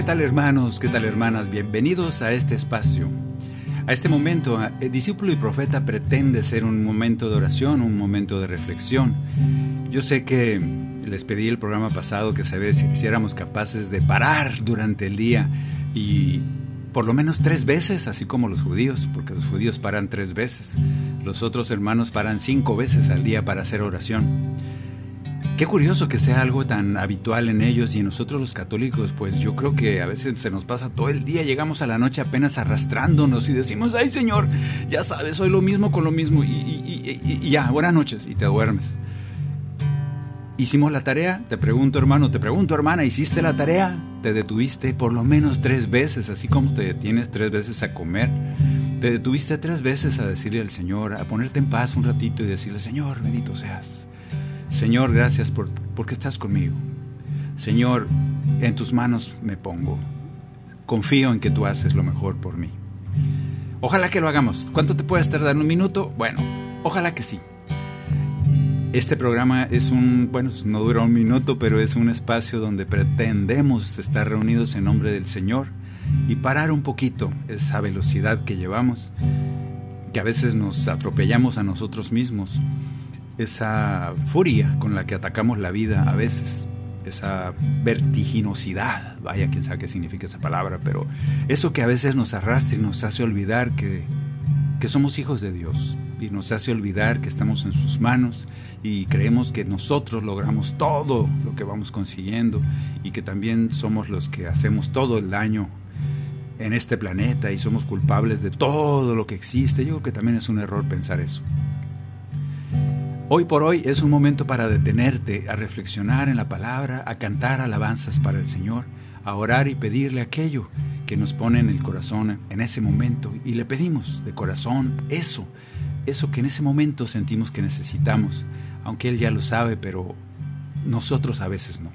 ¿Qué tal hermanos? ¿Qué tal hermanas? Bienvenidos a este espacio. A este momento, el discípulo y profeta pretende ser un momento de oración, un momento de reflexión. Yo sé que les pedí el programa pasado que saber si si éramos capaces de parar durante el día y por lo menos tres veces, así como los judíos, porque los judíos paran tres veces. Los otros hermanos paran cinco veces al día para hacer oración. Qué curioso que sea algo tan habitual en ellos y en nosotros los católicos, pues yo creo que a veces se nos pasa todo el día, llegamos a la noche apenas arrastrándonos y decimos, ay Señor, ya sabes, soy lo mismo con lo mismo y, y- ya, buenas noches y te duermes. Hicimos la tarea, te pregunto hermano, te pregunto hermana, ¿hiciste la tarea? Te detuviste por lo menos tres veces, así como te detienes tres veces a comer. Te detuviste tres veces a decirle al Señor, a ponerte en paz un ratito y decirle, Señor, bendito seas. Señor, gracias por, porque estás conmigo. Señor, en tus manos me pongo. Confío en que tú haces lo mejor por mí. Ojalá que lo hagamos. ¿Cuánto te puedes tardar? ¿Un minuto? Bueno, ojalá que sí. Este programa es un, bueno, no dura un minuto, pero es un espacio donde pretendemos estar reunidos en nombre del Señor y parar un poquito esa velocidad que llevamos, que a veces nos atropellamos a nosotros mismos, esa furia con la que atacamos la vida a veces, esa vertiginosidad, vaya, quién sabe qué significa esa palabra, pero eso que a veces nos arrastra y nos hace olvidar que, que somos hijos de Dios y nos hace olvidar que estamos en sus manos y creemos que nosotros logramos todo lo que vamos consiguiendo y que también somos los que hacemos todo el daño en este planeta y somos culpables de todo lo que existe. Yo creo que también es un error pensar eso. Hoy por hoy es un momento para detenerte, a reflexionar en la palabra, a cantar alabanzas para el Señor, a orar y pedirle aquello que nos pone en el corazón en ese momento. Y le pedimos de corazón eso, eso que en ese momento sentimos que necesitamos, aunque Él ya lo sabe, pero nosotros a veces no.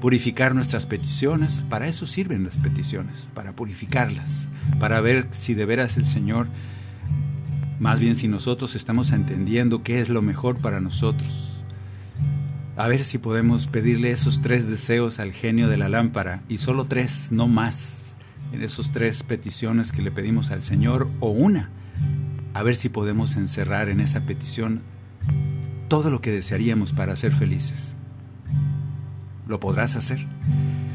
Purificar nuestras peticiones, para eso sirven las peticiones, para purificarlas, para ver si de veras el Señor más bien si nosotros estamos entendiendo qué es lo mejor para nosotros. A ver si podemos pedirle esos tres deseos al genio de la lámpara, y solo tres, no más, en esos tres peticiones que le pedimos al Señor, o una. A ver si podemos encerrar en esa petición todo lo que desearíamos para ser felices. Lo podrás hacer.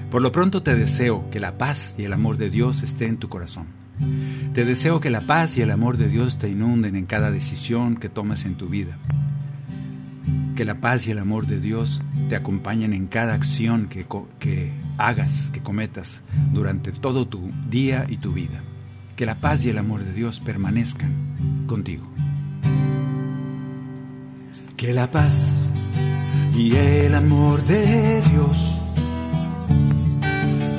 Por lo pronto te deseo que la paz y el amor de Dios esté en tu corazón. Te deseo que la paz y el amor de Dios te inunden en cada decisión que tomes en tu vida. Que la paz y el amor de Dios te acompañen en cada acción que, que hagas, que cometas durante todo tu día y tu vida. Que la paz y el amor de Dios permanezcan contigo. Que la paz y el amor de Dios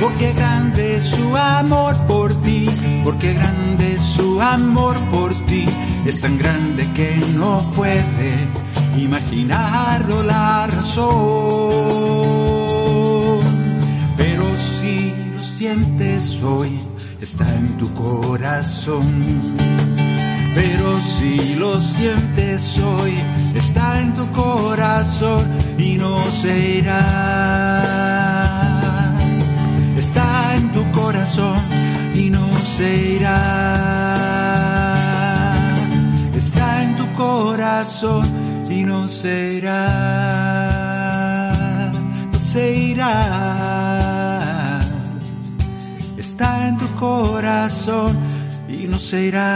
Porque grande su amor por ti, porque grande su amor por ti, es tan grande que no puede imaginarlo la razón. Pero si lo sientes hoy, está en tu corazón. Pero si lo sientes hoy, está en tu corazón y no se irá. Se irá. Está en tu corazón y no se irá. No se irá. Está en tu corazón y no se irá.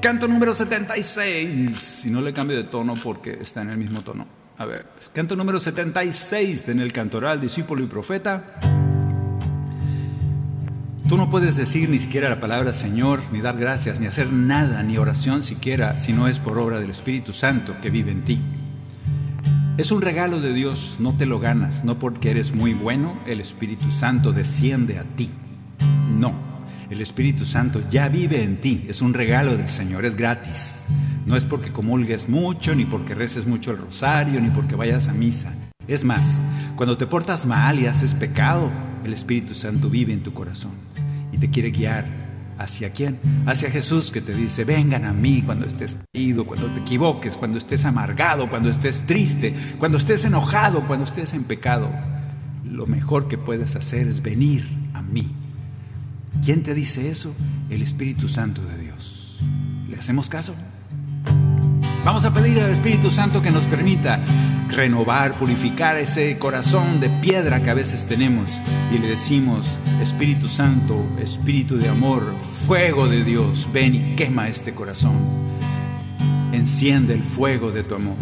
Canto número 76. Y no le cambio de tono porque está en el mismo tono. A ver, canto número 76 en el cantoral Discípulo y Profeta. Tú no puedes decir ni siquiera la palabra Señor, ni dar gracias, ni hacer nada, ni oración siquiera, si no es por obra del Espíritu Santo que vive en ti. Es un regalo de Dios, no te lo ganas, no porque eres muy bueno, el Espíritu Santo desciende a ti. No, el Espíritu Santo ya vive en ti, es un regalo del Señor, es gratis. No es porque comulgues mucho, ni porque reces mucho el rosario, ni porque vayas a misa. Es más, cuando te portas mal y haces pecado, el Espíritu Santo vive en tu corazón y te quiere guiar ¿Hacia quién? Hacia Jesús que te dice, vengan a mí cuando estés caído, cuando te equivoques, cuando estés amargado, cuando estés triste, cuando estés enojado, cuando estés en pecado. Lo mejor que puedes hacer es venir a mí. ¿Quién te dice eso? El Espíritu Santo de Dios. ¿Le hacemos caso? Vamos a pedir al Espíritu Santo que nos permita renovar, purificar ese corazón de piedra que a veces tenemos y le decimos, Espíritu Santo, Espíritu de amor, fuego de Dios, ven y quema este corazón. Enciende el fuego de tu amor.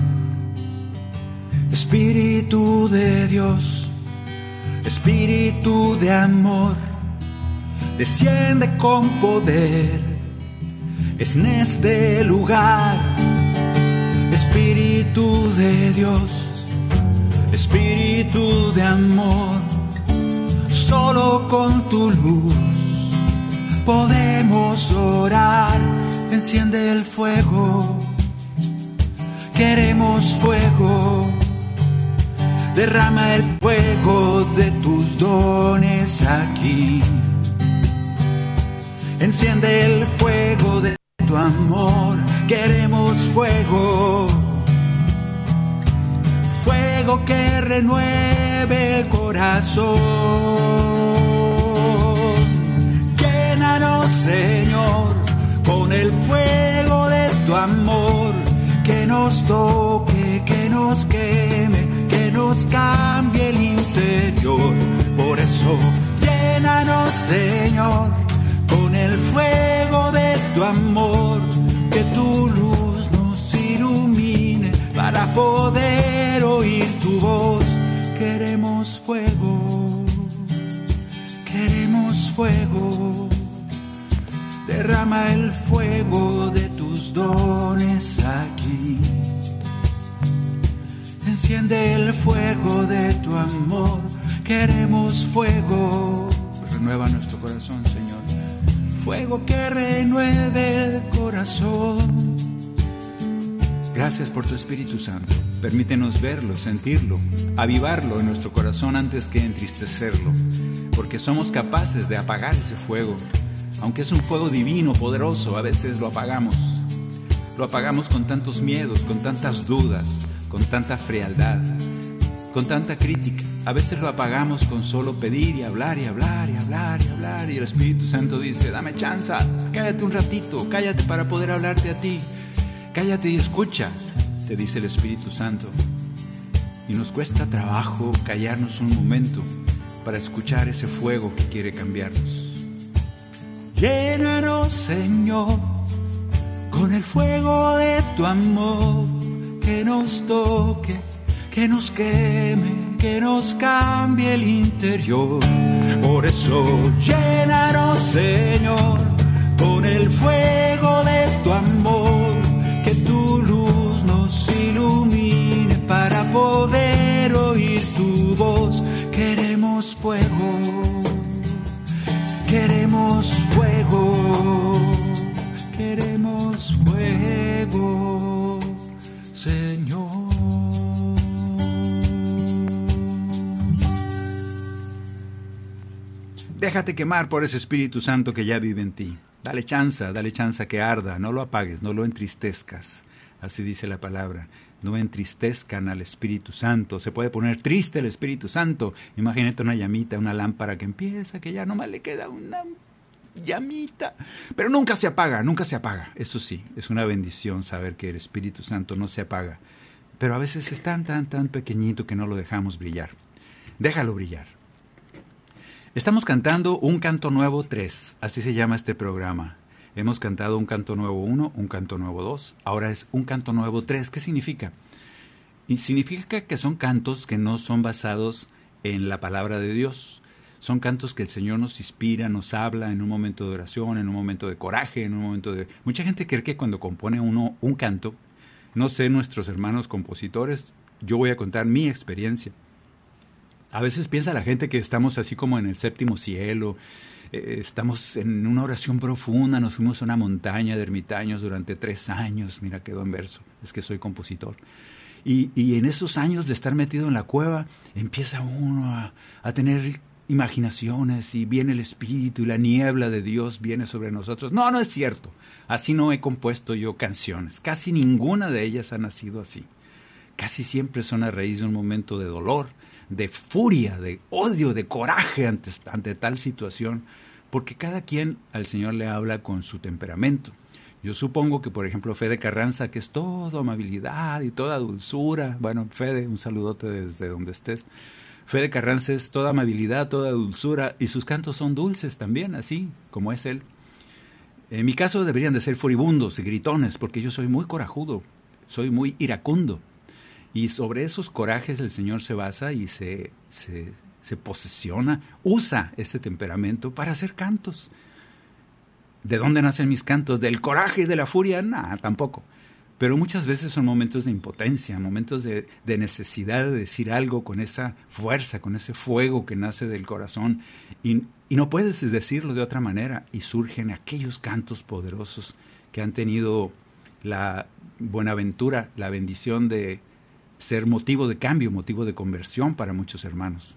Espíritu de Dios, Espíritu de amor, desciende con poder. Es en este lugar Espíritu de Dios, Espíritu de amor, solo con tu luz podemos orar. Enciende el fuego, queremos fuego. Derrama el fuego de tus dones aquí. Enciende el fuego de tu amor, queremos fuego. Fuego que renueve el corazón. Llénanos, Señor, con el fuego de tu amor. Que nos toque, que nos queme, que nos cambie el interior. Por eso, llénanos, Señor, el fuego de tu amor. Que tu luz nos ilumine para poder oír tu voz. Queremos fuego, queremos fuego. Derrama el fuego de tus dones aquí. Enciende el fuego de tu amor. Queremos fuego. Renueva nuestro corazón. Fuego que renueve el corazón. Gracias por tu Espíritu Santo. Permítenos verlo, sentirlo, avivarlo en nuestro corazón antes que entristecerlo, porque somos capaces de apagar ese fuego. Aunque es un fuego divino, poderoso, a veces lo apagamos. Lo apagamos con tantos miedos, con tantas dudas, con tanta frialdad, con tanta crítica. A veces lo apagamos con solo pedir y hablar y hablar y hablar y hablar. Y el Espíritu Santo dice, dame chance, cállate un ratito, cállate para poder hablarte a ti. Cállate y escucha, te dice el Espíritu Santo. Y nos cuesta trabajo callarnos un momento para escuchar ese fuego que quiere cambiarnos. Llénanos, Señor, con el fuego de tu amor, que nos toque, que nos queme, que nos cambie el interior. Por eso, llénanos, Señor, con el fuego de tu amor, que tu luz nos ilumine para poder oír tu voz. Queremos fuego Queremos fuego, queremos fuego, Déjate quemar por ese Espíritu Santo que ya vive en ti. Dale chanza, dale chanza que arda, no lo apagues, no lo entristezcas. así dice la palabra. No entristezcan al Espíritu Santo. Se puede poner triste el Espíritu Santo. Imagínate una llamita, una lámpara que empieza, que ya nomás le queda una llamita. Pero nunca se apaga, nunca se apaga. Eso sí, es una bendición saber que el Espíritu Santo no se apaga. Pero a veces es tan, tan, tan pequeñito que no lo dejamos brillar. Déjalo brillar. Estamos cantando un canto nuevo 3, así se llama este programa. Hemos cantado un canto nuevo 1, un canto nuevo 2, ahora es un canto nuevo 3. ¿Qué significa? Y significa que son cantos que no son basados en la palabra de Dios. Son cantos que el Señor nos inspira, nos habla en un momento de oración, en un momento de coraje, en un momento de... Mucha gente cree que cuando compone uno un canto, no sé nuestros hermanos compositores, yo voy a contar mi experiencia. A veces piensa la gente que estamos así como en el séptimo cielo, eh, estamos en una oración profunda, nos fuimos a una montaña de ermitaños durante tres años, mira, quedó en verso, es que soy compositor. Y, en esos años de estar metido en la cueva, empieza uno a, a tener imaginaciones y viene el Espíritu y la niebla de Dios viene sobre nosotros. No, no es cierto. Así no he compuesto yo canciones. Casi ninguna de ellas ha nacido así. Casi siempre son a raíz de un momento de dolor, de furia, de odio, de coraje ante, ante tal situación, porque cada quien al Señor le habla con su temperamento. Yo supongo que, por ejemplo, Fede Carranza, que es todo amabilidad y toda dulzura, bueno, Fede, un saludote desde donde estés. Fede Carranza es toda amabilidad, toda dulzura, y sus cantos son dulces también, así como es él. En mi caso deberían de ser furibundos y gritones, porque yo soy muy corajudo, soy muy iracundo. Y sobre esos corajes el Señor se basa y se, se, posesiona, usa ese temperamento para hacer cantos. ¿De dónde nacen mis cantos? ¿Del coraje y de la furia? Nada, tampoco. Pero muchas veces son momentos de impotencia, momentos de, de, necesidad de decir algo con esa fuerza, con ese fuego que nace del corazón. Y, y no puedes decirlo de otra manera. Y surgen aquellos cantos poderosos que han tenido la buenaventura, la bendición de, ser motivo de cambio, motivo de conversión para muchos hermanos.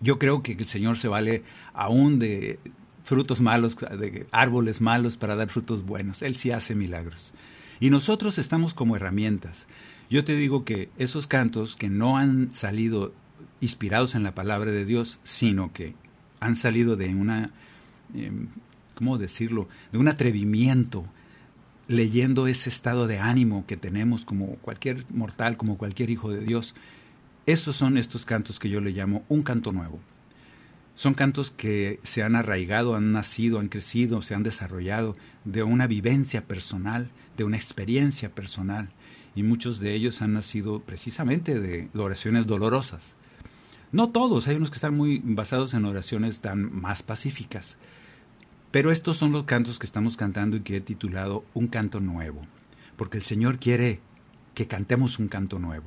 Yo creo que el Señor se vale aún de frutos malos, de árboles malos para dar frutos buenos. Él sí hace milagros. Y nosotros estamos como herramientas. Yo te digo que esos cantos que no han salido inspirados en la palabra de Dios, sino que han salido de una, em, ¿cómo decirlo?, de un atrevimiento, leyendo ese estado de ánimo que tenemos como cualquier mortal, como cualquier hijo de Dios. Esos son estos cantos que yo le llamo un canto nuevo. Son cantos que se han arraigado, han nacido, han crecido, se han desarrollado de una vivencia personal, de una experiencia personal. Y muchos de ellos han nacido precisamente de oraciones dolorosas. No todos, hay unos que están muy basados en oraciones tan más pacíficas. Pero estos son los cantos que estamos cantando y que he titulado Un canto nuevo, porque el Señor quiere que cantemos un canto nuevo.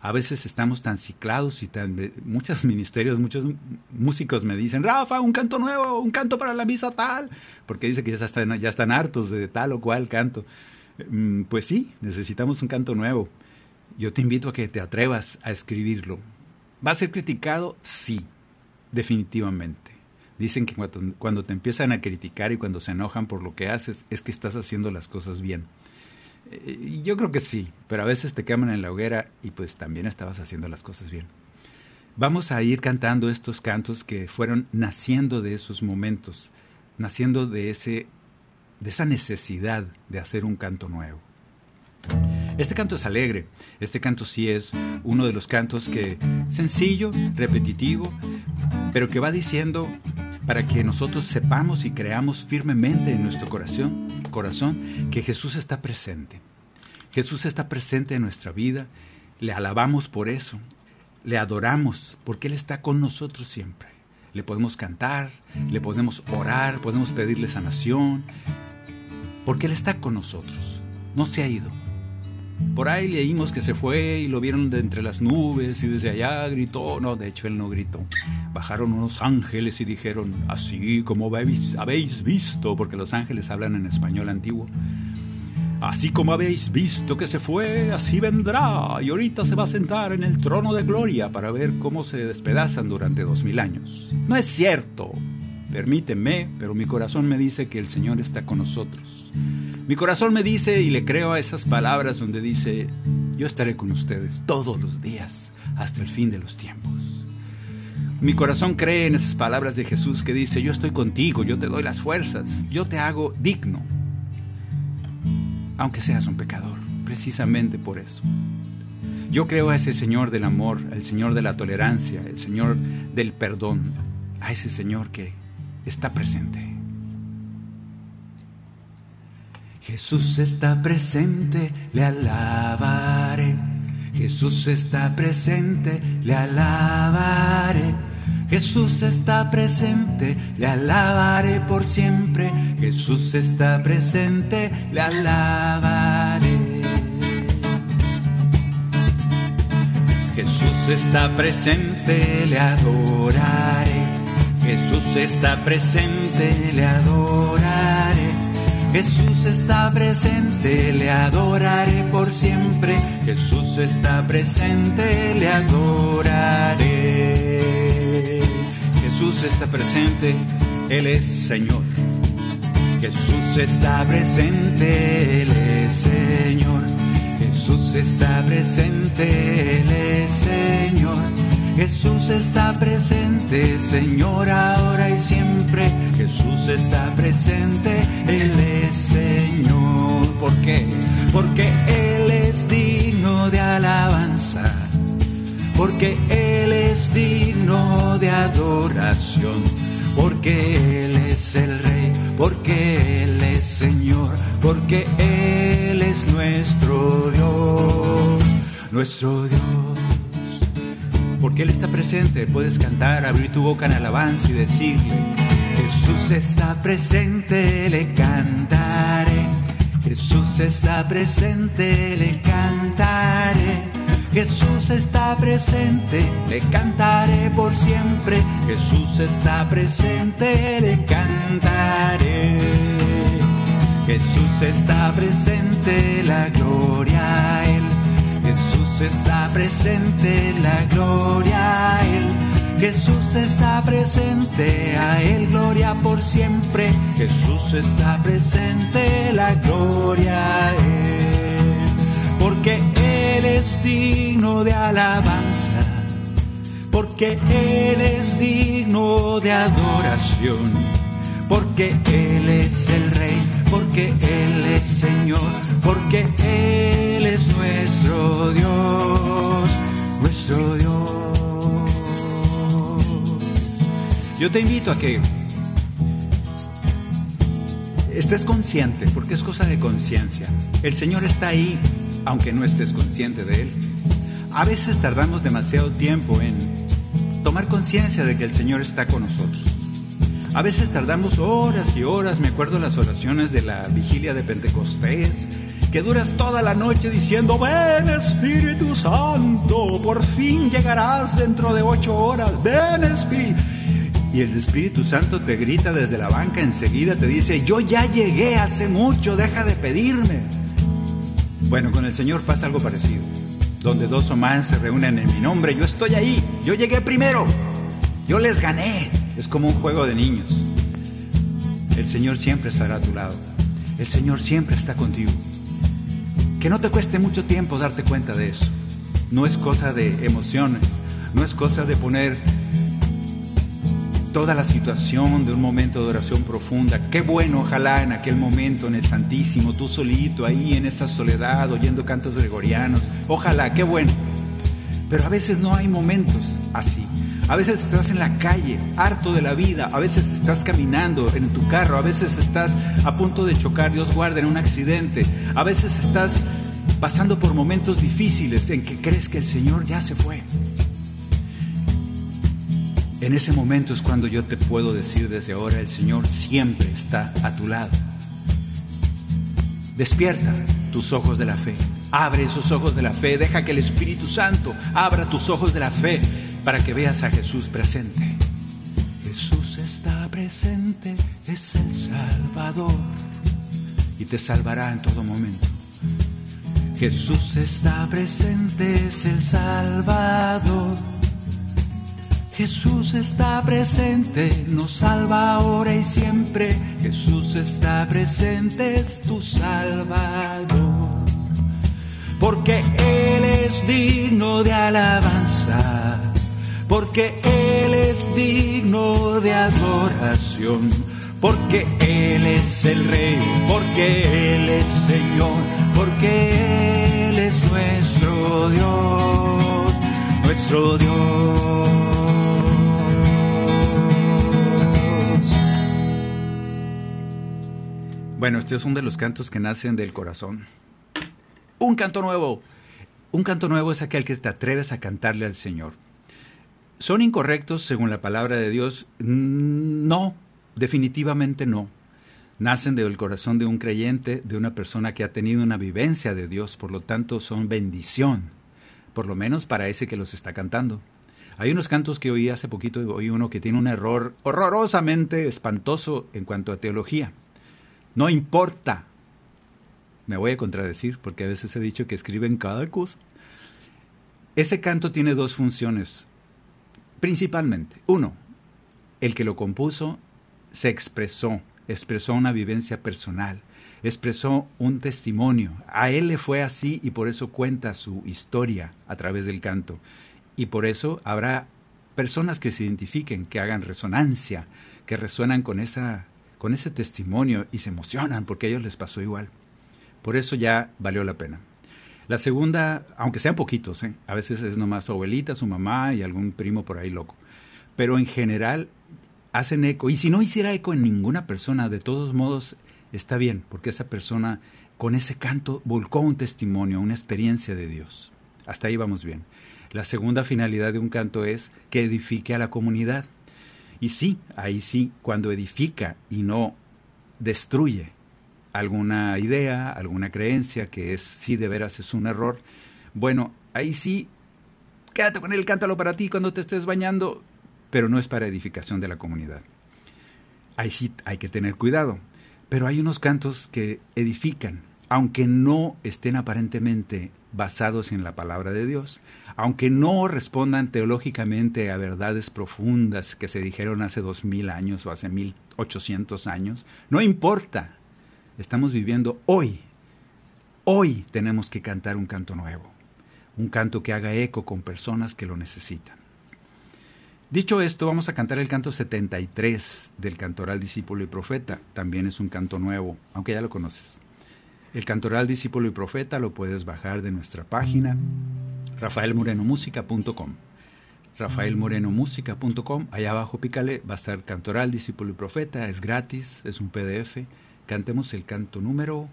A veces estamos tan ciclados y tan... Muchos ministerios, muchos músicos me dicen, Rafa, un canto nuevo, un canto para la misa tal, porque dice que ya están, ya están hartos de tal o cual canto. Mm, pues sí, necesitamos un canto nuevo. Yo te invito a que te atrevas a escribirlo. ¿Va a ser criticado? Sí, definitivamente. Dicen que cuando, te empiezan a criticar y cuando se enojan por lo que haces es que estás haciendo las cosas bien. Eh, y yo creo que sí, pero a veces te queman en la hoguera y pues también estabas haciendo las cosas bien. Vamos a ir cantando estos cantos que fueron naciendo de esos momentos, naciendo de, ese, de esa necesidad de hacer un canto nuevo. Este canto es alegre, este canto sí es uno de los cantos que sencillo, repetitivo, pero que va diciendo para que nosotros sepamos y creamos firmemente en nuestro corazón, corazón que Jesús está presente. Jesús está presente en nuestra vida, le alabamos por eso, le adoramos porque Él está con nosotros siempre. Le podemos cantar, le podemos orar, podemos pedirle sanación, porque Él está con nosotros, no se ha ido. Por ahí leímos que se fue y lo vieron de entre las nubes y desde allá gritó. No, de hecho él no gritó. Bajaron unos ángeles y dijeron, así como habéis visto, porque los ángeles hablan en español antiguo. Así como habéis visto que se fue, así vendrá. Y ahorita se va a sentar en el trono de gloria para ver cómo se despedazan durante dos mil años. No es cierto. Permíteme, pero mi corazón me dice que el Señor está con nosotros. Mi corazón me dice y le creo a esas palabras donde dice, yo estaré con ustedes todos los días hasta el fin de los tiempos. Mi corazón cree en esas palabras de Jesús que dice, yo estoy contigo, yo te doy las fuerzas, yo te hago digno, aunque seas un pecador, precisamente por eso. Yo creo a ese Señor del amor, el Señor de la tolerancia, el Señor del perdón, a ese Señor que está presente. Jesús está presente, le alabaré. Jesús está presente, le alabaré. Jesús está presente, le alabaré por siempre. Jesús está presente, le alabaré. Jesús está presente, le adoraré. Jesús está presente, le adoraré. Jesús está presente, le adoraré por siempre. Jesús está presente, le adoraré. Jesús está presente, Él es Señor. Jesús está presente, Él es Señor. Jesús está presente, Él es Señor. Jesús está presente, Señor, ahora y siempre. Jesús está presente, Él es Señor. ¿Por qué? Porque Él es digno de alabanza. Porque Él es digno de adoración. Porque Él es el Rey. Porque Él es Señor. Porque Él es nuestro Dios. Nuestro Dios porque Él está presente. Puedes cantar, abrir tu boca en alabanza y decirle, Jesús está presente, le cantaré. Jesús está presente, le cantaré. Jesús está presente, le cantaré por siempre. Jesús está presente, le cantaré. Jesús está presente, la gloria a Él Jesús está presente, la gloria a Él. Jesús está presente, a Él gloria por siempre. Jesús está presente, la gloria a Él. Porque Él es digno de alabanza, porque Él es digno de adoración, porque Él es el Rey, porque Él es Señor, porque Él es nuestro Dios, nuestro Dios. Yo te invito a que estés consciente, porque es cosa de conciencia. El Señor está ahí, aunque no estés consciente de Él. A veces tardamos demasiado tiempo en tomar conciencia de que el Señor está con nosotros. A veces tardamos horas y horas, me acuerdo las oraciones de la vigilia de Pentecostés, que duras toda la noche diciendo, ven Espíritu Santo, por fin llegarás dentro de ocho horas, ven Espíritu. Y el Espíritu Santo te grita desde la banca enseguida, te dice, yo ya llegué hace mucho, deja de pedirme. Bueno, con el Señor pasa algo parecido. Donde dos o más se reúnen en mi nombre, yo estoy ahí, yo llegué primero, yo les gané. Es como un juego de niños. El Señor siempre estará a tu lado. El Señor siempre está contigo. Que no te cueste mucho tiempo darte cuenta de eso. No es cosa de emociones, no es cosa de poner toda la situación de un momento de oración profunda. Qué bueno, ojalá en aquel momento en el Santísimo, tú solito ahí en esa soledad oyendo cantos gregorianos. Ojalá, qué bueno. Pero a veces no hay momentos así. A veces estás en la calle, harto de la vida. A veces estás caminando en tu carro. A veces estás a punto de chocar, Dios guarde, en un accidente. A veces estás pasando por momentos difíciles en que crees que el Señor ya se fue. En ese momento es cuando yo te puedo decir desde ahora, el Señor siempre está a tu lado. Despierta tus ojos de la fe. Abre esos ojos de la fe. Deja que el Espíritu Santo abra tus ojos de la fe para que veas a Jesús presente. Jesús está presente, es el Salvador y te salvará en todo momento. Jesús está presente, es el Salvador. Jesús está presente, nos salva ahora y siempre. Jesús está presente, es tu Salvador. Porque Él es digno de alabanza, porque Él es digno de adoración, porque Él es el Rey, porque Él es Señor, porque Él es nuestro Dios, nuestro Dios. Bueno, este es uno de los cantos que nacen del corazón. Un canto nuevo. Un canto nuevo es aquel que te atreves a cantarle al Señor. ¿Son incorrectos según la palabra de Dios? No, definitivamente no. Nacen del corazón de un creyente, de una persona que ha tenido una vivencia de Dios, por lo tanto son bendición, por lo menos para ese que los está cantando. Hay unos cantos que oí hace poquito, oí uno que tiene un error horrorosamente espantoso en cuanto a teología. No importa. Me voy a contradecir porque a veces he dicho que escriben cada cosa. Ese canto tiene dos funciones, principalmente. Uno, el que lo compuso se expresó, expresó una vivencia personal, expresó un testimonio. A él le fue así y por eso cuenta su historia a través del canto. Y por eso habrá personas que se identifiquen, que hagan resonancia, que resuenan con esa con ese testimonio y se emocionan porque a ellos les pasó igual. Por eso ya valió la pena. La segunda, aunque sean poquitos, ¿eh? a veces es nomás su abuelita, su mamá y algún primo por ahí loco, pero en general hacen eco. Y si no hiciera eco en ninguna persona, de todos modos está bien, porque esa persona con ese canto volcó un testimonio, una experiencia de Dios. Hasta ahí vamos bien. La segunda finalidad de un canto es que edifique a la comunidad. Y sí, ahí sí, cuando edifica y no destruye alguna idea, alguna creencia que es sí de veras es un error, bueno, ahí sí, quédate con él, cántalo para ti cuando te estés bañando, pero no es para edificación de la comunidad. Ahí sí hay que tener cuidado, pero hay unos cantos que edifican, aunque no estén aparentemente basados en la palabra de Dios, aunque no respondan teológicamente a verdades profundas que se dijeron hace dos mil años o hace mil ochocientos años, no importa. Estamos viviendo hoy. Hoy tenemos que cantar un canto nuevo, un canto que haga eco con personas que lo necesitan. Dicho esto, vamos a cantar el canto 73 del cantoral discípulo y profeta. También es un canto nuevo, aunque ya lo conoces. El cantoral discípulo y profeta lo puedes bajar de nuestra página rafaelmorenomusica.com. rafaelmorenomusica.com, allá abajo pícale, va a estar cantoral discípulo y profeta, es gratis, es un PDF. Cantemos el canto número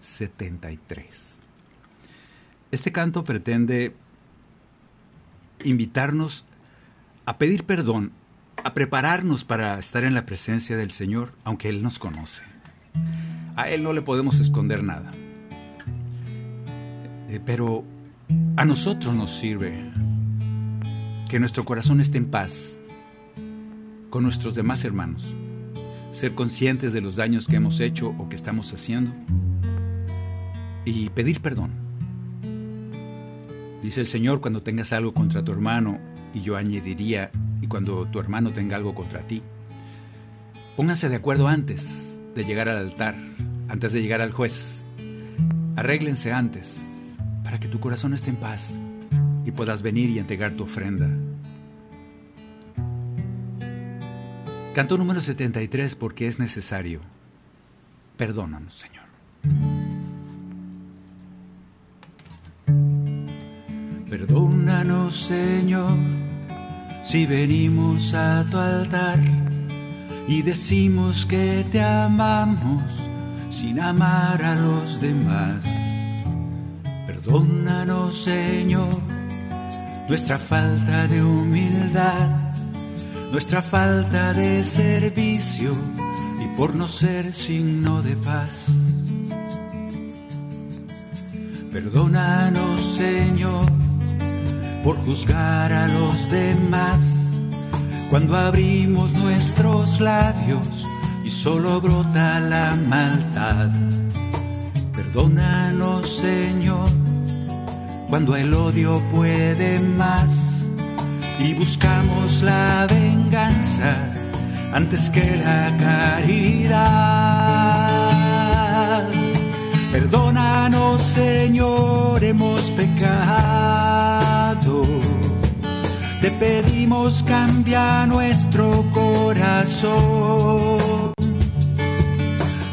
73. Este canto pretende invitarnos a pedir perdón, a prepararnos para estar en la presencia del Señor, aunque Él nos conoce. A Él no le podemos esconder nada. Eh, pero a nosotros nos sirve que nuestro corazón esté en paz con nuestros demás hermanos, ser conscientes de los daños que hemos hecho o que estamos haciendo y pedir perdón. Dice el Señor, cuando tengas algo contra tu hermano, y yo añadiría, y cuando tu hermano tenga algo contra ti, pónganse de acuerdo antes de llegar al altar antes de llegar al juez. Arréglense antes para que tu corazón esté en paz y puedas venir y entregar tu ofrenda. Canto número 73 porque es necesario. Perdónanos, Señor. Perdónanos, Señor, si venimos a tu altar y decimos que te amamos sin amar a los demás. Perdónanos, Señor, nuestra falta de humildad, nuestra falta de servicio y por no ser signo de paz. Perdónanos, Señor, por juzgar a los demás cuando abrimos nuestros labios y solo brota la maldad. Perdónanos, Señor, cuando el odio puede más, y buscamos la venganza antes que la caridad. Perdónanos, Señor, hemos pecado. Te pedimos cambia nuestro corazón,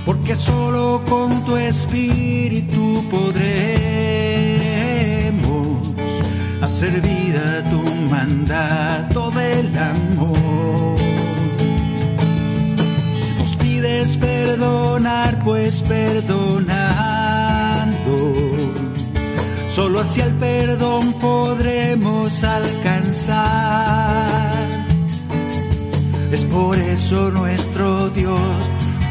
porque solo con tu espíritu podremos hacer vida tu mandato del amor. Nos pides perdonar, pues perdonando. Solo hacia el perdón podremos alcanzar. Es por eso nuestro Dios,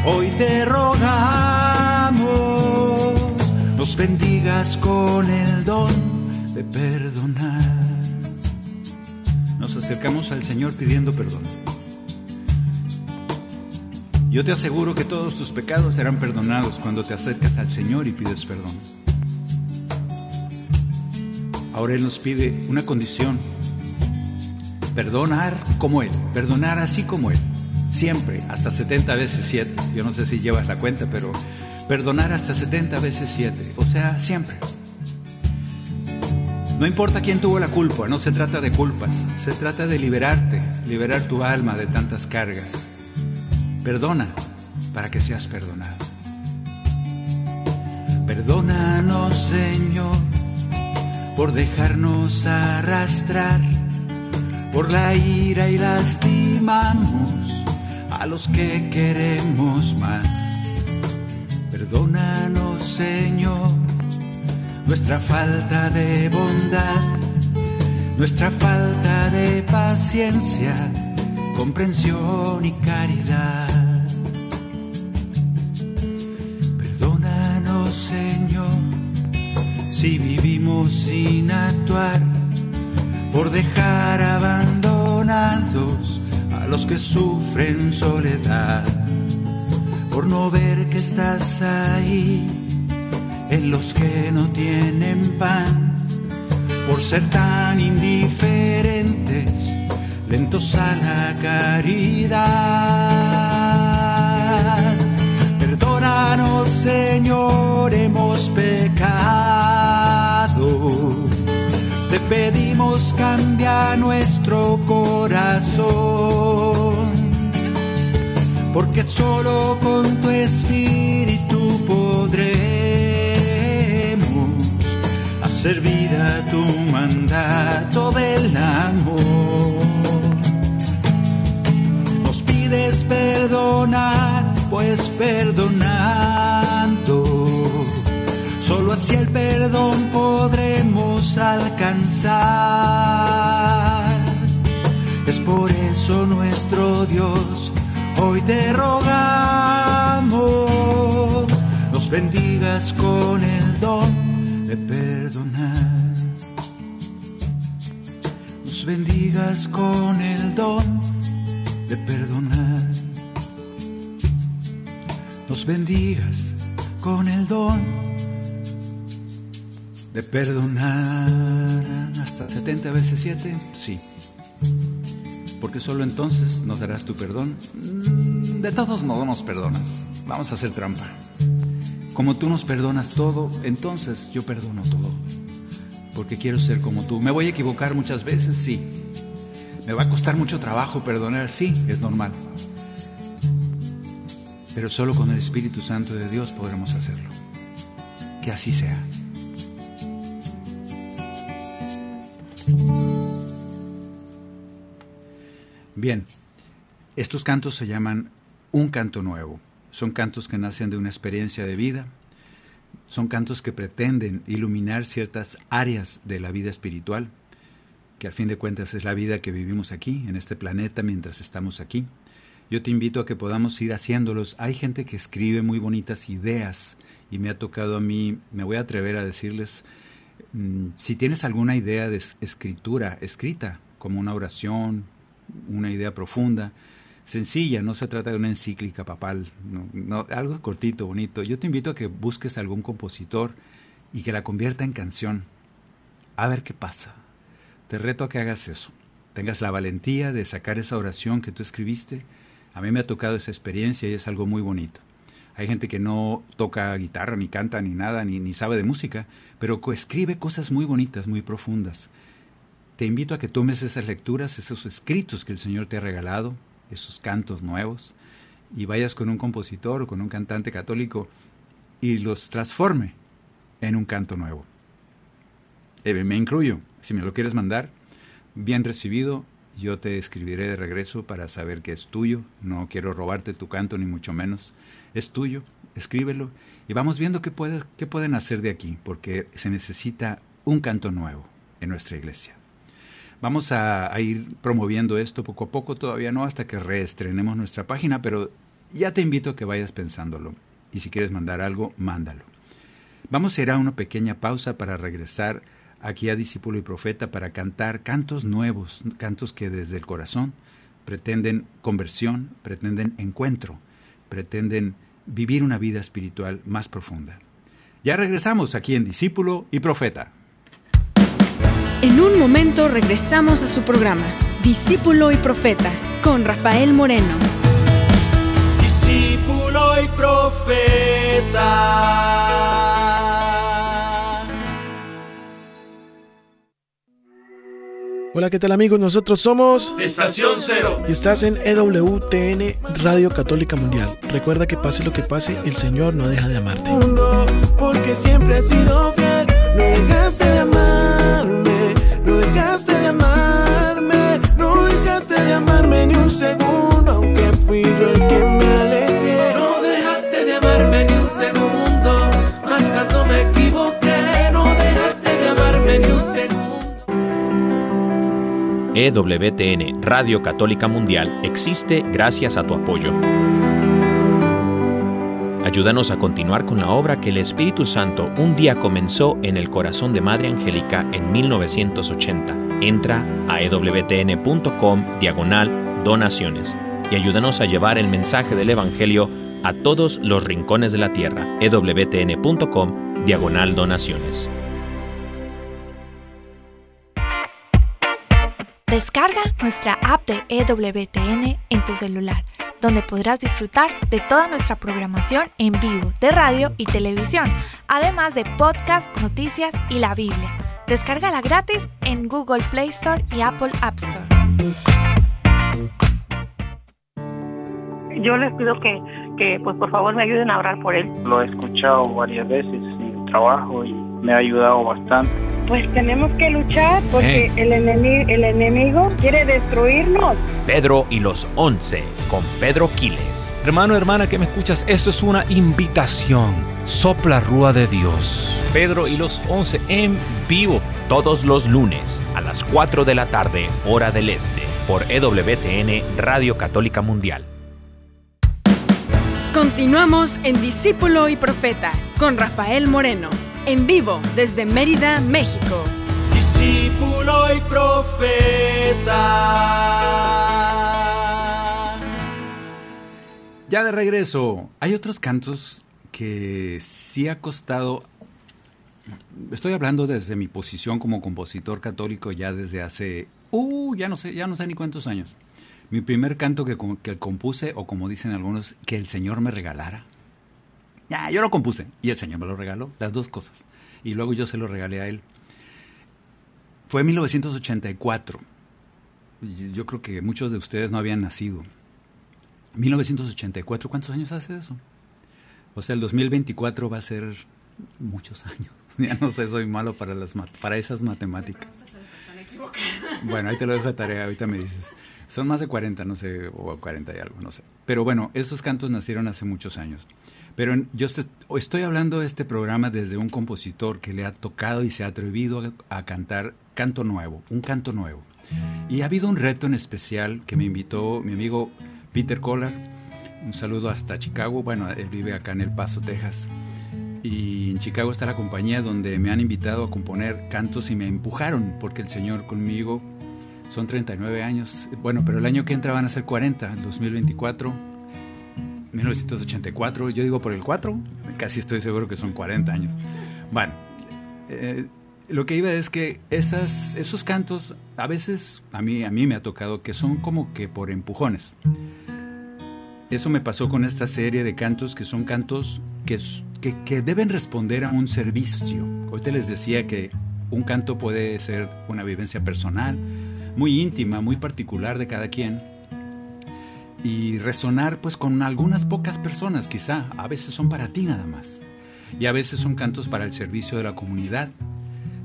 hoy te rogamos, nos bendigas con el don de perdonar. Nos acercamos al Señor pidiendo perdón. Yo te aseguro que todos tus pecados serán perdonados cuando te acercas al Señor y pides perdón. Ahora Él nos pide una condición. Perdonar como Él, perdonar así como Él, siempre, hasta 70 veces 7. Yo no sé si llevas la cuenta, pero perdonar hasta 70 veces 7, o sea, siempre. No importa quién tuvo la culpa, no se trata de culpas, se trata de liberarte, liberar tu alma de tantas cargas. Perdona para que seas perdonado. Perdónanos, Señor por dejarnos arrastrar por la ira y lastimamos a los que queremos más. Perdónanos, Señor, nuestra falta de bondad, nuestra falta de paciencia, comprensión y caridad. Perdónanos, Señor si vivimos sin actuar, por dejar abandonados a los que sufren soledad, por no ver que estás ahí en los que no tienen pan, por ser tan indiferentes, lentos a la caridad. Perdónanos, Señor, hemos pecado. Te pedimos cambia nuestro corazón, porque solo con tu espíritu hacer vida tu mandato del amor. Nos pides perdonar pues perdonando, solo así el perdón podremos alcanzar. Es por eso nuestro Dios, hoy te rogamos, nos bendigas con el don de perdonar. Nos bendigas con el don de perdonar nos bendigas con el don de perdonar hasta 70 veces 7, sí. Porque solo entonces nos darás tu perdón. De todos modos nos perdonas. Vamos a hacer trampa. Como tú nos perdonas todo, entonces yo perdono todo. Porque quiero ser como tú. ¿Me voy a equivocar muchas veces? Sí. ¿Me va a costar mucho trabajo perdonar? Sí, es normal pero solo con el Espíritu Santo de Dios podremos hacerlo. Que así sea. Bien, estos cantos se llaman un canto nuevo. Son cantos que nacen de una experiencia de vida. Son cantos que pretenden iluminar ciertas áreas de la vida espiritual, que al fin de cuentas es la vida que vivimos aquí, en este planeta, mientras estamos aquí yo te invito a que podamos ir haciéndolos. Hay gente que escribe muy bonitas ideas y me ha tocado a mí, me voy a atrever a decirles, mm, si tienes alguna idea de escritura escrita, como una oración, una idea profunda, sencilla, no se trata de una encíclica papal, algo cortito, bonito. Yo te invito a que busques algún compositor y que la convierta en canción. A ver qué pasa. Te reto a que hagas eso. tengas la valentía de sacar esa oración que tú escribiste. A mí me ha tocado esa experiencia y es algo muy bonito. Hay gente que no toca guitarra, ni canta, ni nada, ni, ni sabe de música, pero escribe cosas muy bonitas, muy profundas. Te invito a que tomes esas lecturas, esos escritos que el Señor te ha regalado, esos cantos nuevos, y vayas con un compositor o con un cantante católico y los transforme en un canto nuevo. Eh, me incluyo, si me lo quieres mandar, bien recibido, yo te escribiré de regreso para saber que es tuyo, no quiero robarte tu canto ni mucho menos, es tuyo, escríbelo y vamos viendo qué, qué pueden hacer de aquí, porque se necesita un canto nuevo en nuestra iglesia. Vamos a, ir promoviendo esto poco a poco, todavía no hasta que reestrenemos nuestra página, pero ya te invito a que vayas pensándolo. Y si quieres mandar algo, mándalo. Vamos a ir a una pequeña pausa para regresar aquí a Discípulo y Profeta para cantar cantos nuevos, cantos que desde el corazón pretenden conversión, pretenden encuentro, pretenden vivir una vida espiritual más profunda. Ya regresamos aquí en Discípulo y Profeta. En un momento regresamos a su programa, Discípulo y Profeta, con Rafael Moreno. Discípulo y Profeta. Hola, ¿qué tal amigos? Nosotros somos Estación Cero. Y estás en EWTN Radio Católica Mundial. Recuerda que pase lo que pase, el Señor no deja de amarte. Porque siempre he sido fiel, no dejaste de amarme, no dejaste de amarme, no dejaste de amarme ni un segundo, aunque fui yo el que me alejé. No dejaste de amarme ni un segundo, más cuando me equivoqué, no dejaste de amarme ni un segundo. EWTN Radio Católica Mundial existe gracias a tu apoyo. Ayúdanos a continuar con la obra que el Espíritu Santo un día comenzó en el corazón de Madre Angélica en 1980. Entra a ewtn.com diagonal donaciones y ayúdanos a llevar el mensaje del Evangelio a todos los rincones de la tierra. ewtn.com diagonal donaciones. Descarga nuestra app de EWTN en tu celular, donde podrás disfrutar de toda nuestra programación en vivo de radio y televisión, además de podcast, noticias y la Biblia. Descárgala gratis en Google Play Store y Apple App Store. Yo les pido que, que pues por favor me ayuden a orar por él. Lo he escuchado varias veces en el trabajo y me ha ayudado bastante. Pues tenemos que luchar porque el, enemigo, el enemigo quiere destruirnos. Pedro y los once con Pedro Quiles. Hermano, hermana que me escuchas, esto es una invitación. Sopla Rúa de Dios. Pedro y los once en vivo. Todos los lunes a las 4 de la tarde, hora del este, por EWTN Radio Católica Mundial. Continuamos en Discípulo y Profeta con Rafael Moreno en vivo desde Mérida, México. Discípulo y profeta. Ya de regreso, hay otros cantos que sí ha costado. Estoy hablando desde mi posición como compositor católico ya desde hace, uh, ya no sé, ya no sé ni cuántos años. Mi primer canto que, que compuse, o como dicen algunos, que el Señor me regalara, ya, yo lo compuse y el Señor me lo regaló, las dos cosas. Y luego yo se lo regalé a él. Fue en 1984. Yo creo que muchos de ustedes no habían nacido. 1984, ¿cuántos años hace eso? O sea, el 2024 va a ser muchos años. Ya no sé, soy malo para, las para esas matemáticas. Bueno, ahí te lo dejo de tarea, ahorita me dices. Son más de 40, no sé, o 40 y algo, no sé. Pero bueno, esos cantos nacieron hace muchos años. Pero yo estoy hablando de este programa desde un compositor que le ha tocado y se ha atrevido a, cantar canto nuevo, un canto nuevo. Y ha habido un reto en especial que me invitó mi amigo Peter Collar. Un saludo hasta Chicago. Bueno, él vive acá en El Paso, Texas. Y en Chicago está la compañía donde me han invitado a componer cantos y me empujaron porque el Señor conmigo son 39 años. Bueno, pero el año que entra van a ser 40, el 2024 1984, yo digo por el 4, casi estoy seguro que son 40 años. Bueno, eh, lo que iba es que esas, esos cantos a veces a mí, a mí me ha tocado que son como que por empujones. Eso me pasó con esta serie de cantos que son cantos que, que, que deben responder a un servicio. Hoy te les decía que un canto puede ser una vivencia personal, muy íntima, muy particular de cada quien y resonar pues con algunas pocas personas quizá, a veces son para ti nada más y a veces son cantos para el servicio de la comunidad,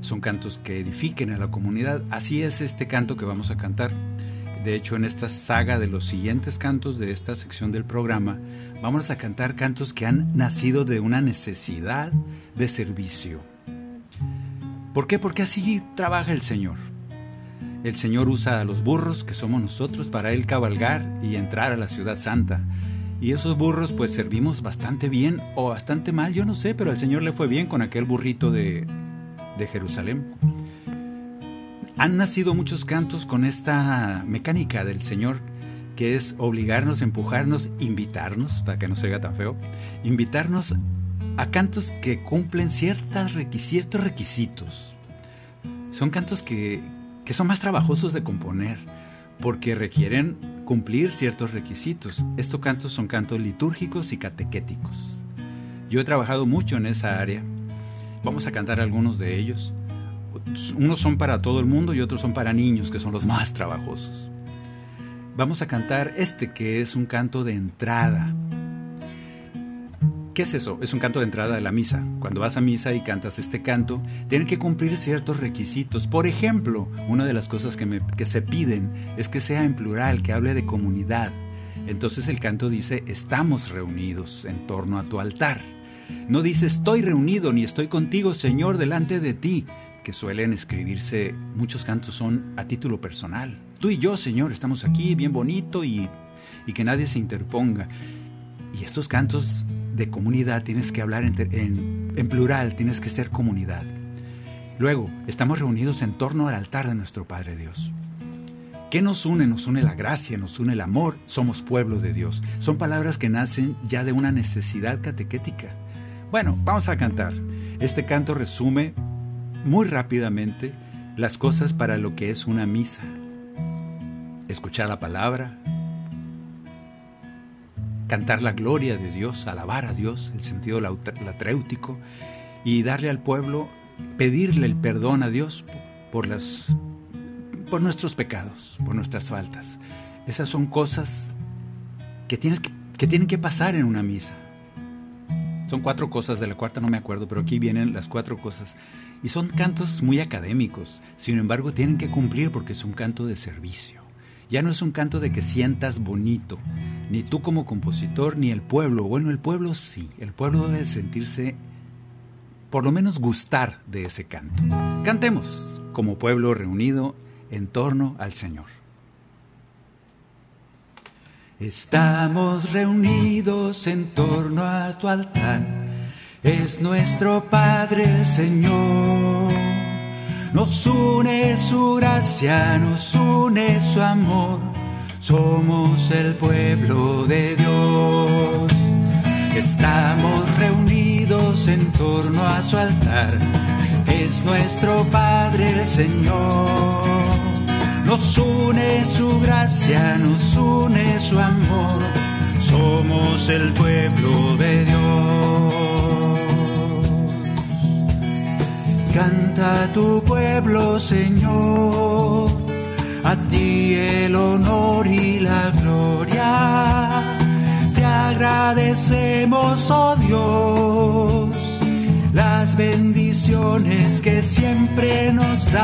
son cantos que edifiquen a la comunidad, así es este canto que vamos a cantar. De hecho, en esta saga de los siguientes cantos de esta sección del programa, vamos a cantar cantos que han nacido de una necesidad de servicio. ¿Por qué? Porque así trabaja el Señor. El Señor usa a los burros, que somos nosotros, para Él cabalgar y entrar a la ciudad santa. Y esos burros pues servimos bastante bien o bastante mal, yo no sé, pero al Señor le fue bien con aquel burrito de, de Jerusalén. Han nacido muchos cantos con esta mecánica del Señor, que es obligarnos, empujarnos, invitarnos, para que no se vea tan feo, invitarnos a cantos que cumplen ciertos requisitos. Son cantos que, que son más trabajosos de componer porque requieren cumplir ciertos requisitos. Estos cantos son cantos litúrgicos y catequéticos. Yo he trabajado mucho en esa área. Vamos a cantar algunos de ellos. Unos son para todo el mundo y otros son para niños, que son los más trabajosos. Vamos a cantar este que es un canto de entrada. ¿Qué es eso? Es un canto de entrada de la misa. Cuando vas a misa y cantas este canto, tienen que cumplir ciertos requisitos. Por ejemplo, una de las cosas que, se piden es que sea en plural, que hable de comunidad. Entonces el canto dice, estamos reunidos en torno a tu altar. No dice, estoy reunido ni estoy contigo, Señor, delante de ti, que suelen escribirse, muchos cantos son a título personal. Tú y yo, Señor, estamos aquí bien bonito y que nadie se interponga. Y estos cantos de comunidad tienes que hablar en, en, plural, tienes que ser comunidad. Luego, estamos reunidos en torno al altar de nuestro Padre Dios. ¿Qué nos une? Nos une la gracia, nos une el amor, somos pueblo de Dios. Son palabras que nacen ya de una necesidad catequética. Bueno, vamos a cantar. Este canto resume muy rápidamente las cosas para lo que es una misa. Escuchar la palabra, cantar la gloria de Dios, alabar a Dios, el sentido latréutico, y darle al pueblo, pedirle el perdón a Dios por, por nuestros pecados, por nuestras faltas. Esas son cosas que tienen que pasar en una misa. Son cuatro cosas, de la cuarta no me acuerdo, pero aquí vienen las cuatro cosas. Y son cantos muy académicos, sin embargo tienen que cumplir porque es un canto de servicio. Ya no es un canto de que sientas bonito, ni tú como compositor, ni el pueblo. Bueno, el pueblo sí, el pueblo debe sentirse, por lo menos gustar de ese canto. Cantemos como pueblo reunido en torno al Señor. Estamos reunidos en torno a tu altar, es nuestro Padre Señor nos une su gracia, nos une su amor. Somos el pueblo de Dios. Estamos reunidos en torno a su altar. Es nuestro Padre el Señor. Nos une su gracia, nos une su amor. Somos el pueblo de Dios. Canta tu pueblo, Señor, a ti el honor y la gloria. Te agradecemos, oh Dios, las bendiciones que siempre nos das.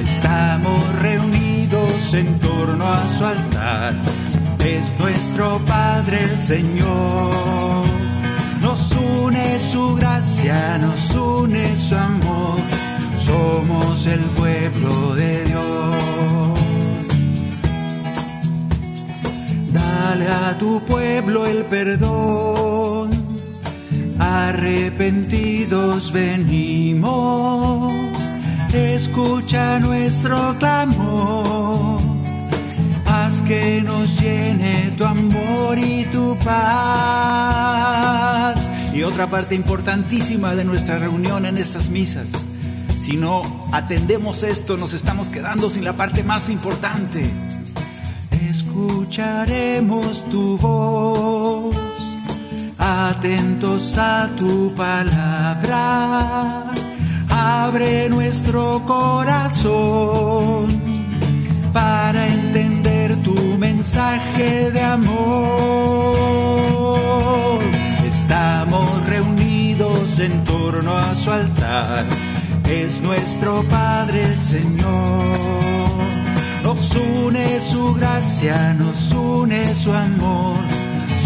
Estamos reunidos en torno a su altar. Es nuestro Padre el Señor nos une su gracia, nos une su amor, somos el pueblo de Dios. Dale a tu pueblo el perdón, arrepentidos venimos, escucha nuestro clamor que nos llene tu amor y tu paz Y otra parte importantísima de nuestra reunión en estas misas. Si no atendemos esto, nos estamos quedando sin la parte más importante. Escucharemos tu voz, atentos a tu palabra. Abre nuestro corazón para entender tu mensaje de amor. Estamos reunidos en torno a su altar, es nuestro Padre Señor. Nos une su gracia, nos une su amor,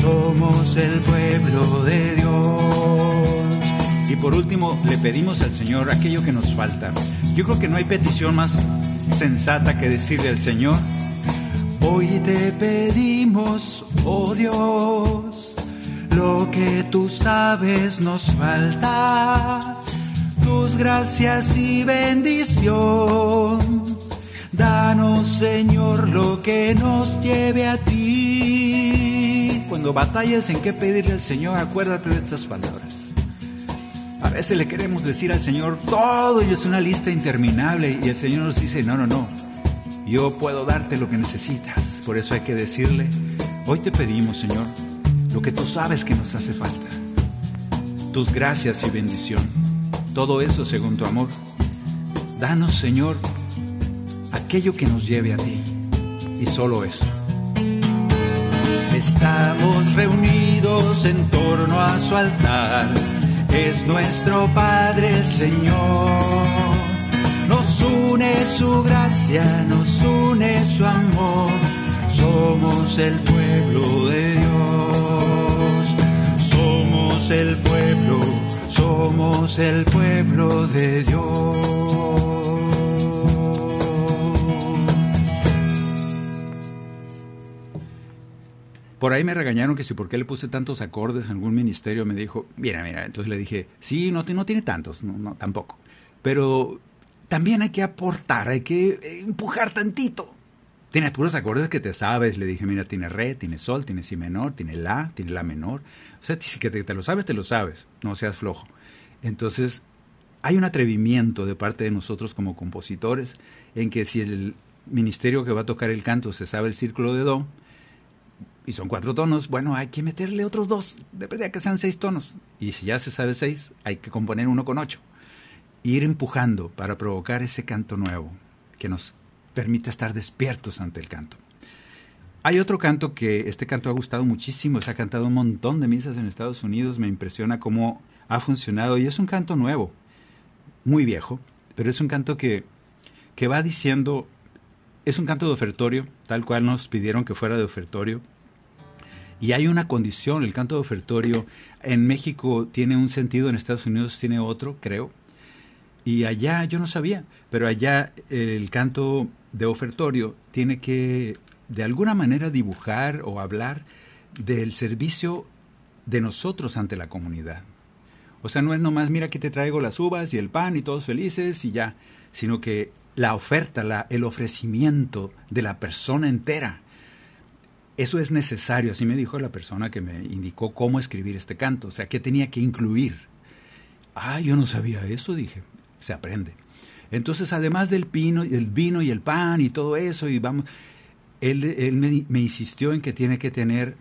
somos el pueblo de Dios. Y por último, le pedimos al Señor aquello que nos falta. Yo creo que no hay petición más sensata que decirle al Señor, hoy te pedimos, oh Dios, lo que tú sabes nos falta, tus gracias y bendición. Danos, Señor, lo que nos lleve a ti. Cuando batalles en qué pedirle al Señor, acuérdate de estas palabras. A veces le queremos decir al Señor todo y es una lista interminable y el Señor nos dice, no, no, no, yo puedo darte lo que necesitas. Por eso hay que decirle, hoy te pedimos, Señor, lo que tú sabes que nos hace falta. Tus gracias y bendición. Todo eso según tu amor. Danos, Señor, aquello que nos lleve a ti. Y solo eso. Estamos reunidos en torno a su altar. Es nuestro Padre el Señor. Nos une su gracia, nos une su amor. Somos el pueblo de Dios. Somos el pueblo, somos el pueblo de Dios. Por ahí me regañaron que si por qué le puse tantos acordes en algún ministerio, me dijo, mira, mira, entonces le dije, sí, no, no tiene tantos, no, tampoco. Pero también hay que aportar, hay que eh, empujar tantito. Tienes puros acordes que te sabes, le dije, mira, tiene re, tiene sol, tiene si menor, tiene la, tiene la menor. O sea, si que te lo sabes, te lo sabes, no seas flojo. Entonces, hay un atrevimiento de parte de nosotros como compositores en que si el ministerio que va a tocar el canto se sabe el círculo de do, y son cuatro tonos, bueno, hay que meterle otros dos, depende de que sean seis tonos. Y si ya se sabe seis, hay que componer uno con ocho. ir empujando para provocar ese canto nuevo que nos permite estar despiertos ante el canto. Hay otro canto que este canto ha gustado muchísimo, se ha cantado un montón de misas en Estados Unidos, me impresiona cómo ha funcionado y es un canto nuevo, muy viejo, pero es un canto que, que va diciendo, es un canto de ofertorio, tal cual nos pidieron que fuera de ofertorio, y hay una condición, el canto de ofertorio en México tiene un sentido, en Estados Unidos tiene otro, creo. Y allá yo no sabía, pero allá el canto de ofertorio tiene que de alguna manera dibujar o hablar del servicio de nosotros ante la comunidad. O sea, no es nomás, mira que te traigo las uvas y el pan y todos felices y ya, sino que la oferta, el ofrecimiento de la persona entera eso es necesario, así me dijo la persona que me indicó cómo escribir este canto, o sea, qué tenía que incluir. Ah, yo no sabía eso, dije, se aprende. Entonces, además del vino, el vino y el pan y todo eso, y vamos, él, él me, insistió en que tiene que tener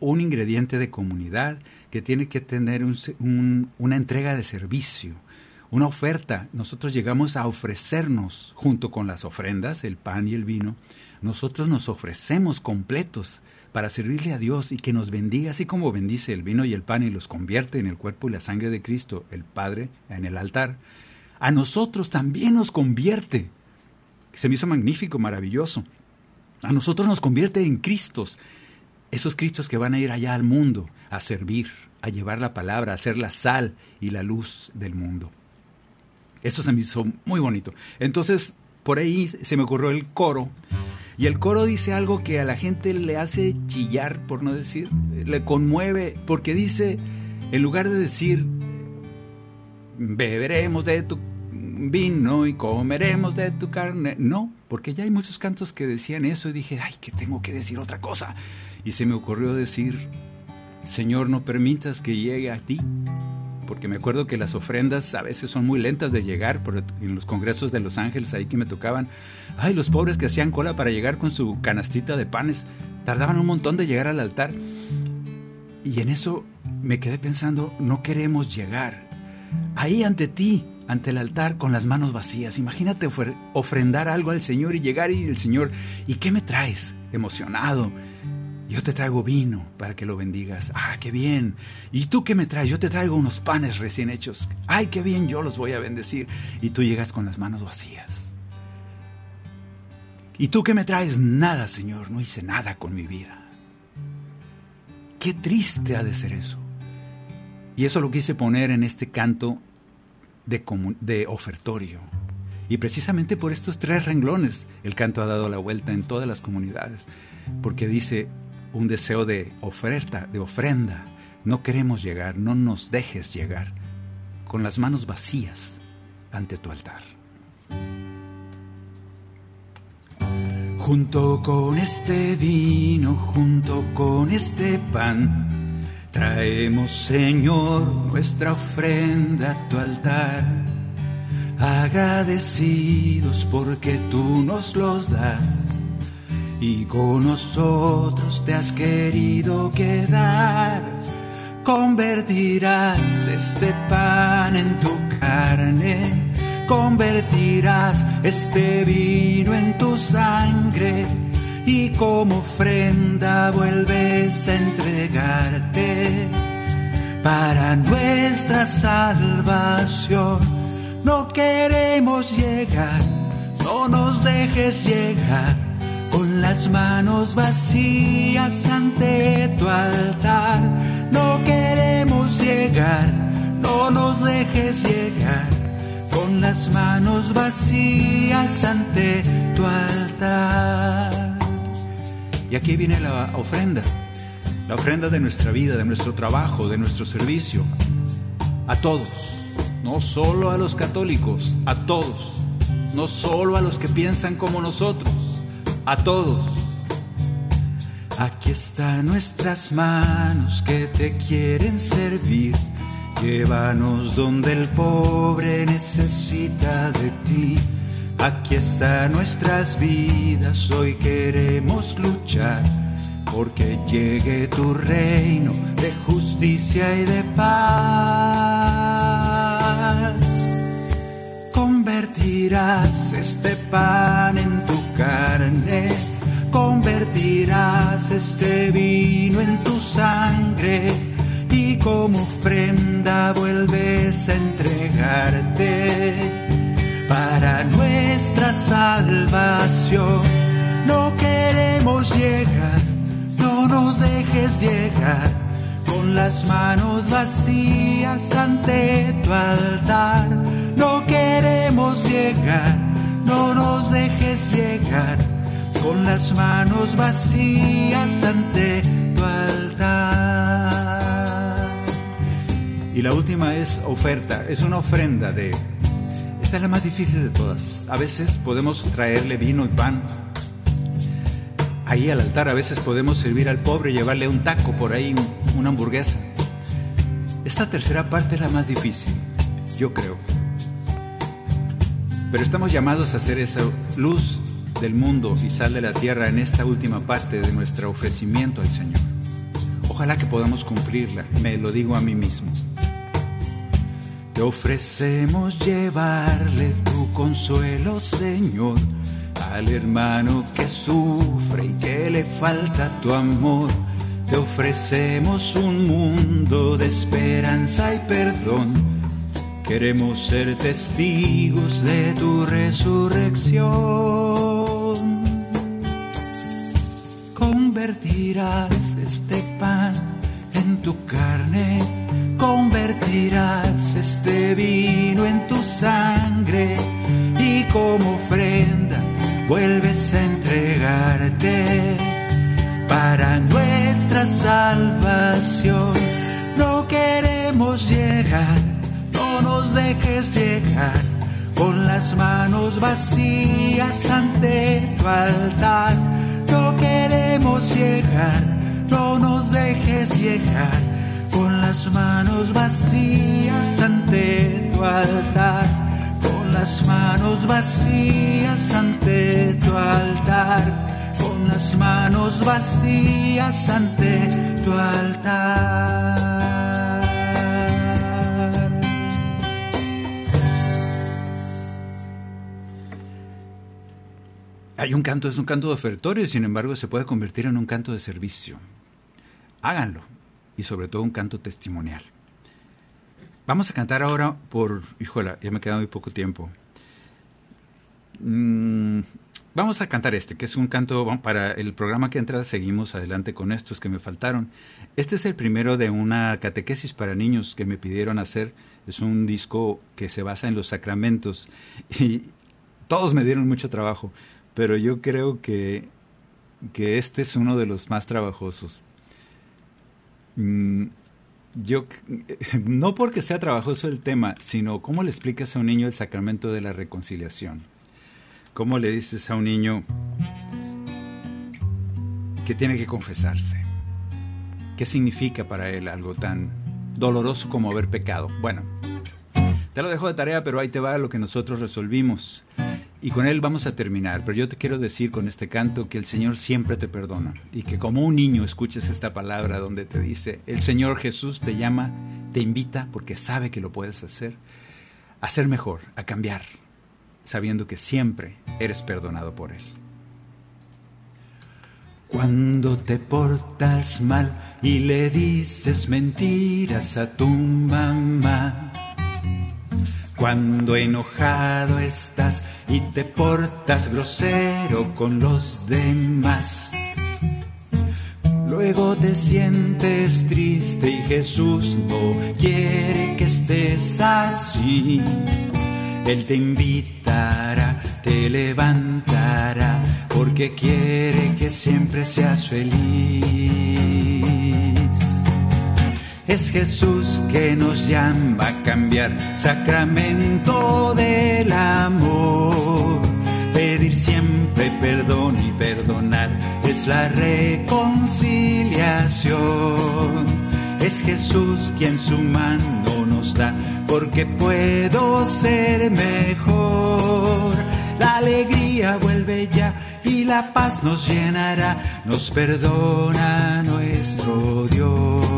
un ingrediente de comunidad, que tiene que tener una entrega de servicio, una oferta. Nosotros llegamos a ofrecernos junto con las ofrendas, el pan y el vino, nosotros nos ofrecemos completos para servirle a Dios y que nos bendiga, así como bendice el vino y el pan y los convierte en el cuerpo y la sangre de Cristo, el Padre, en el altar. A nosotros también nos convierte. Se me hizo magnífico, maravilloso. A nosotros nos convierte en Cristos, esos Cristos que van a ir allá al mundo a servir, a llevar la palabra, a ser la sal y la luz del mundo. Eso se me hizo muy bonito. Entonces, por ahí se me ocurrió el coro y el coro dice algo que a la gente le hace chillar, por no decir, le conmueve, porque dice, en lugar de decir, beberemos de tu vino y comeremos de tu carne, no, porque ya hay muchos cantos que decían eso y dije, ay, que tengo que decir otra cosa. Y se me ocurrió decir, Señor, no permitas que llegue a ti, porque me acuerdo que las ofrendas a veces son muy lentas de llegar, por en los congresos de Los Ángeles ahí que me tocaban, ay, los pobres que hacían cola para llegar con su canastita de panes, tardaban un montón de llegar al altar. Y en eso me quedé pensando, no queremos llegar ahí ante ti, ante el altar con las manos vacías. Imagínate ofrendar algo al Señor y llegar y el Señor, ¿y qué me traes? Emocionado. Yo te traigo vino para que lo bendigas. Ah, qué bien. ¿Y tú qué me traes? Yo te traigo unos panes recién hechos. Ay, qué bien, yo los voy a bendecir. Y tú llegas con las manos vacías. ¿Y tú qué me traes? Nada, Señor, no hice nada con mi vida. Qué triste ha de ser eso. Y eso lo quise poner en este canto de, ofertorio. Y precisamente por estos tres renglones el canto ha dado la vuelta en todas las comunidades, porque dice un deseo de oferta, de ofrenda. No queremos llegar, no nos dejes llegar con las manos vacías ante tu altar. Junto con este vino, junto con este pan, Traemos, Señor, nuestra ofrenda a tu altar, agradecidos porque tú nos los das y con nosotros te has querido quedar. Convertirás este pan en tu carne, convertirás este vino en tu sangre y como ofrenda vuelves a entregarte para nuestra salvación. No queremos llegar, no nos dejes llegar con las manos vacías ante tu altar. No queremos llegar, no nos dejes llegar. Con las manos vacías ante tu altar. Y aquí viene la ofrenda, la ofrenda de nuestra vida, de nuestro trabajo, de nuestro servicio, a todos, no solo a los católicos, a todos, no solo a los que piensan como nosotros, a todos. Aquí están nuestras manos que te quieren servir. Llévanos donde el pobre necesita de ti Aquí están nuestras vidas, hoy queremos luchar porque llegue tu reino de justicia y de paz. Convertirás este pan en tu carne, convertirás este vino en tu sangre y como ofrenda vuelves a entregarte para nuestra salvación. No queremos llegar, no nos dejes llegar con las manos vacías ante tu altar. No queremos llegar, no nos dejes llegar con las manos vacías ante tu altar. Y la última es oferta, es una ofrenda de esta es la más difícil de todas. A veces podemos traerle vino y pan ahí al altar. A veces podemos servir al pobre, llevarle un taco por ahí, una hamburguesa. Esta tercera parte es la más difícil, yo creo. Pero estamos llamados a hacer esa luz del mundo y sal de la tierra en esta última parte de nuestro ofrecimiento al Señor. Ojalá que podamos cumplirla, me lo digo a mí mismo. Te ofrecemos llevarle tu consuelo, Señor, al hermano que sufre y que le falta tu amor. Te ofrecemos un mundo de esperanza y perdón. Queremos ser testigos de tu resurrección. Convertirás este pan en tu carne convertirás este vino en tu sangre y como ofrenda vuelves a entregarte para nuestra salvación. No queremos llegar, no nos dejes llegar con las manos vacías ante tu altar. No queremos llegar no nos dejes llegar con las manos vacías ante tu altar, las manos vacías ante tu altar, con las manos vacías ante tu altar. Hay un canto, es un canto de ofertorio sin embargo se puede convertir en un canto de servicio. Háganlo y sobre todo un canto testimonial. Vamos a cantar ahora por, híjola, ya me queda muy poco tiempo. Mm, vamos a cantar este, que es un canto para el programa que entra, seguimos adelante con estos que me faltaron. Este es el primero de una catequesis para niños que me pidieron hacer. Es un disco que se basa en los sacramentos y todos me dieron mucho trabajo pero yo creo que, que este es uno de los más trabajosos. Mm, yo, no porque sea trabajoso el tema, sino cómo le explicas a un niño el sacramento de la reconciliación. ¿Cómo le dices a un niño que tiene que confesarse? ¿Qué significa para él algo tan doloroso como haber pecado? Bueno, te lo dejo de tarea, pero ahí te va lo que nosotros resolvimos. Y con él vamos a terminar, pero yo te quiero decir con este canto que el Señor siempre te perdona y que como un niño escuches esta palabra donde te dice, el Señor Jesús te llama, te invita porque sabe que lo puedes hacer, a ser mejor, a cambiar, sabiendo que siempre eres perdonado por Él. Cuando te portas mal y le dices mentiras a tu mamá, cuando enojado estás y te portas grosero con los demás. Luego te sientes triste y Jesús no quiere que estés así. Él te invitará, te levantará, porque quiere que siempre seas feliz. Es Jesús que nos llama a cambiar, sacramento del amor. Pedir siempre perdón y perdonar es la reconciliación. Es Jesús quien su mano nos da, porque puedo ser mejor. La alegría vuelve ya y la paz nos llenará, nos perdona nuestro Dios.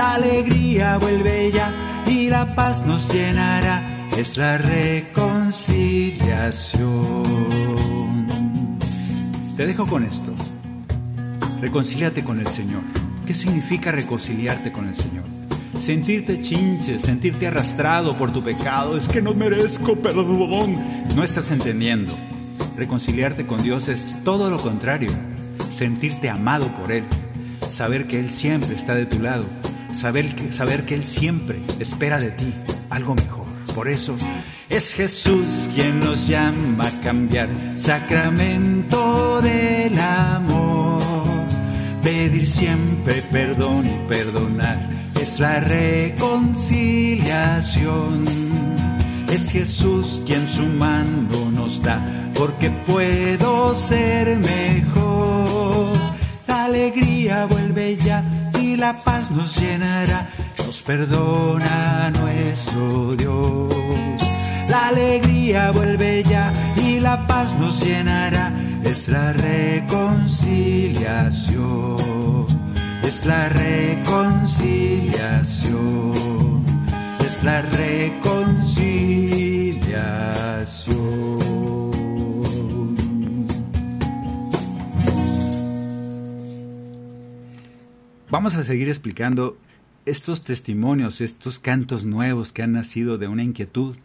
La alegría vuelve ya y la paz nos llenará. Es la reconciliación. Te dejo con esto. Reconcíliate con el Señor. ¿Qué significa reconciliarte con el Señor? Sentirte chinche, sentirte arrastrado por tu pecado, es que no merezco perdón. No estás entendiendo. Reconciliarte con Dios es todo lo contrario. Sentirte amado por Él. Saber que Él siempre está de tu lado saber que, saber que Él siempre espera de ti algo mejor. Por eso es Jesús quien nos llama a cambiar, sacramento del amor. Pedir siempre perdón y perdonar es la reconciliación. Es Jesús quien su mando nos da, porque puedo ser mejor. La alegría vuelve ya la paz nos llenará, nos perdona nuestro Dios. La alegría vuelve ya y la paz nos llenará, es la reconciliación, es la reconciliación, es la reconciliación. Vamos a seguir explicando estos testimonios, estos cantos nuevos que han nacido de una inquietud.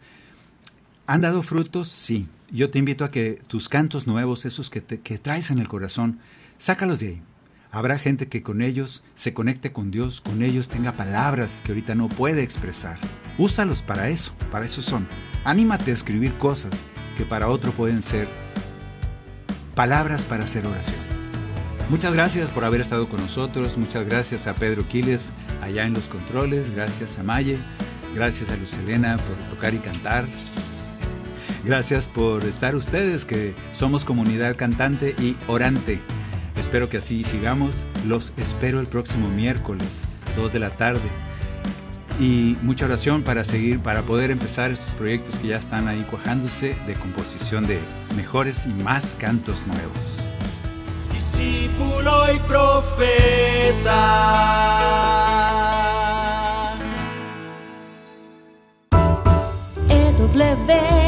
¿Han dado frutos? Sí. Yo te invito a que tus cantos nuevos, esos que, que traes en el corazón, sácalos de ahí. Habrá gente que con ellos se conecte con Dios, con ellos tenga palabras que ahorita no puede expresar. Úsalos para eso, para eso son. Anímate a escribir cosas que para otro pueden ser palabras para hacer oración. Muchas gracias por haber estado con nosotros. Muchas gracias a Pedro Quiles allá en los controles. Gracias a Maye. Gracias a Luz Elena por tocar y cantar. Gracias por estar ustedes, que somos comunidad cantante y orante. Espero que así sigamos. Los espero el próximo miércoles, 2 de la tarde. Y mucha oración para seguir, para poder empezar estos proyectos que ya están ahí cuajándose de composición de mejores y más cantos nuevos. Discípulo y profeta. EWTN